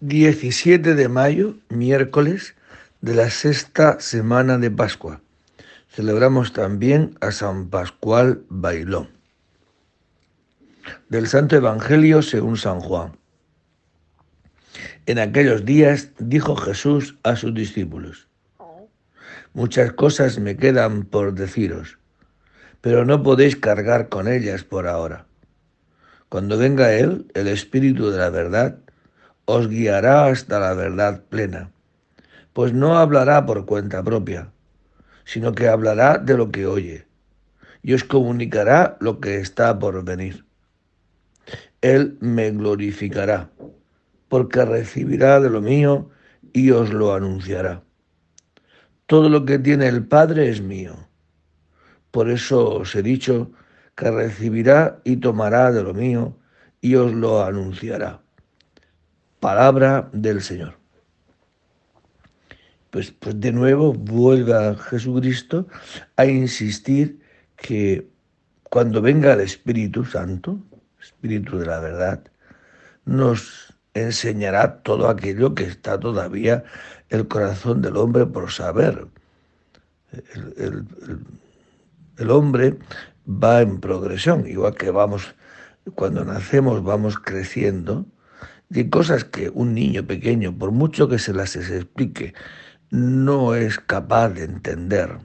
17 de mayo, miércoles de la sexta semana de Pascua. Celebramos también a San Pascual Bailón. Del Santo Evangelio según San Juan. En aquellos días dijo Jesús a sus discípulos, Muchas cosas me quedan por deciros, pero no podéis cargar con ellas por ahora. Cuando venga Él, el Espíritu de la verdad, os guiará hasta la verdad plena, pues no hablará por cuenta propia, sino que hablará de lo que oye, y os comunicará lo que está por venir. Él me glorificará, porque recibirá de lo mío y os lo anunciará. Todo lo que tiene el Padre es mío. Por eso os he dicho que recibirá y tomará de lo mío y os lo anunciará. Palabra del Señor. Pues, pues de nuevo vuelve Jesucristo a insistir que cuando venga el Espíritu Santo, Espíritu de la verdad, nos enseñará todo aquello que está todavía el corazón del hombre por saber. El, el hombre va en progresión, igual que vamos, cuando nacemos vamos creciendo, y cosas que un niño pequeño, por mucho que se las explique, no es capaz de entender.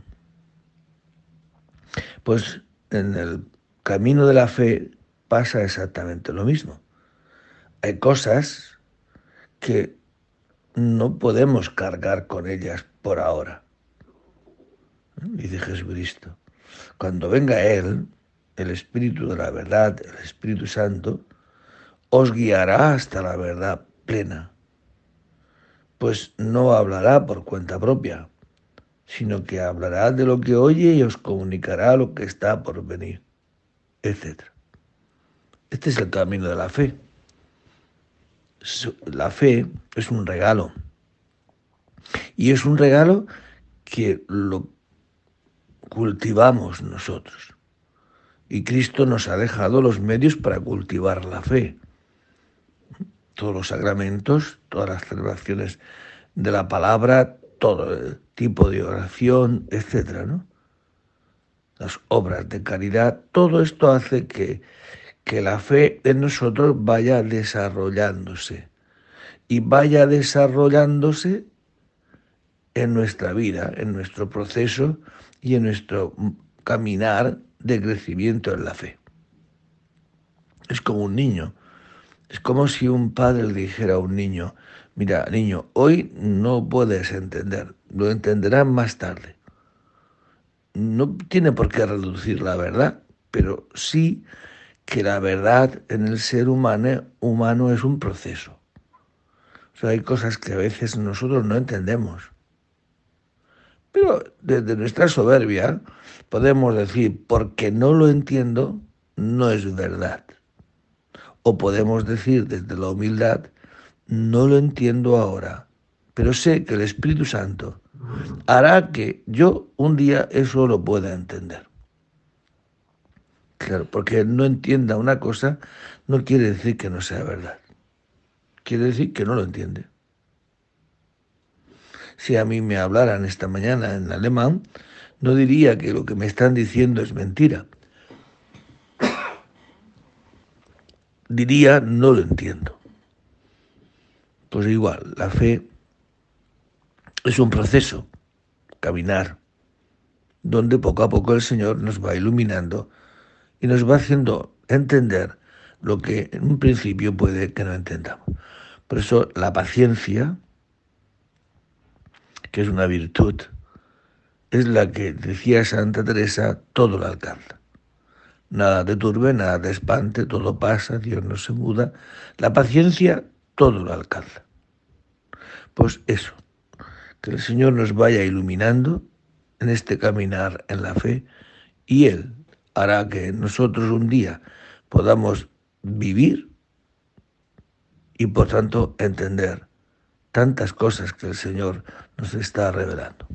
Pues en el camino de la fe pasa exactamente lo mismo. Hay cosas que no podemos cargar con ellas por ahora. Dice Jesucristo. Cuando venga Él, el Espíritu de la verdad, el Espíritu Santo, os guiará hasta la verdad plena, pues no hablará por cuenta propia, sino que hablará de lo que oye y os comunicará lo que está por venir, etc. Este es el camino de la fe. La fe es un regalo. Y es un regalo que lo cultivamos nosotros. Y Cristo nos ha dejado los medios para cultivar la fe. Todos los sacramentos, todas las celebraciones de la palabra, todo el tipo de oración, etcétera, ¿no? Las obras de caridad, todo esto hace que, que la fe en nosotros vaya desarrollándose y vaya desarrollándose en nuestra vida, en nuestro proceso y en nuestro caminar de crecimiento en la fe. Es como un niño. Es como si un padre dijera a un niño, mira, niño, hoy no puedes entender, lo entenderás más tarde. No tiene por qué reducir la verdad, pero sí que la verdad en el ser humano, humano es un proceso. O sea, hay cosas que a veces nosotros no entendemos pero desde nuestra soberbia podemos decir, porque no lo entiendo, no es verdad. O podemos decir desde la humildad, no lo entiendo ahora, pero sé que el Espíritu Santo hará que yo un día eso lo pueda entender. Claro, porque no entienda una cosa no quiere decir que no sea verdad. Quiere decir que no lo entiende si a mí me hablaran esta mañana en alemán, no diría que lo que me están diciendo es mentira. Diría, no lo entiendo. Pues igual, la fe es un proceso, caminar, donde poco a poco el Señor nos va iluminando y nos va haciendo entender lo que en un principio puede que no entendamos. Por eso la paciencia, que es una virtud, es la que decía Santa Teresa, todo lo alcanza. Nada te turbe, nada te espante, todo pasa, Dios no se muda. La paciencia todo lo alcanza. Pues eso, que el Señor nos vaya iluminando en este caminar en la fe y Él hará que nosotros un día podamos vivir y por tanto entender tantas cosas que el Señor nos está revelando.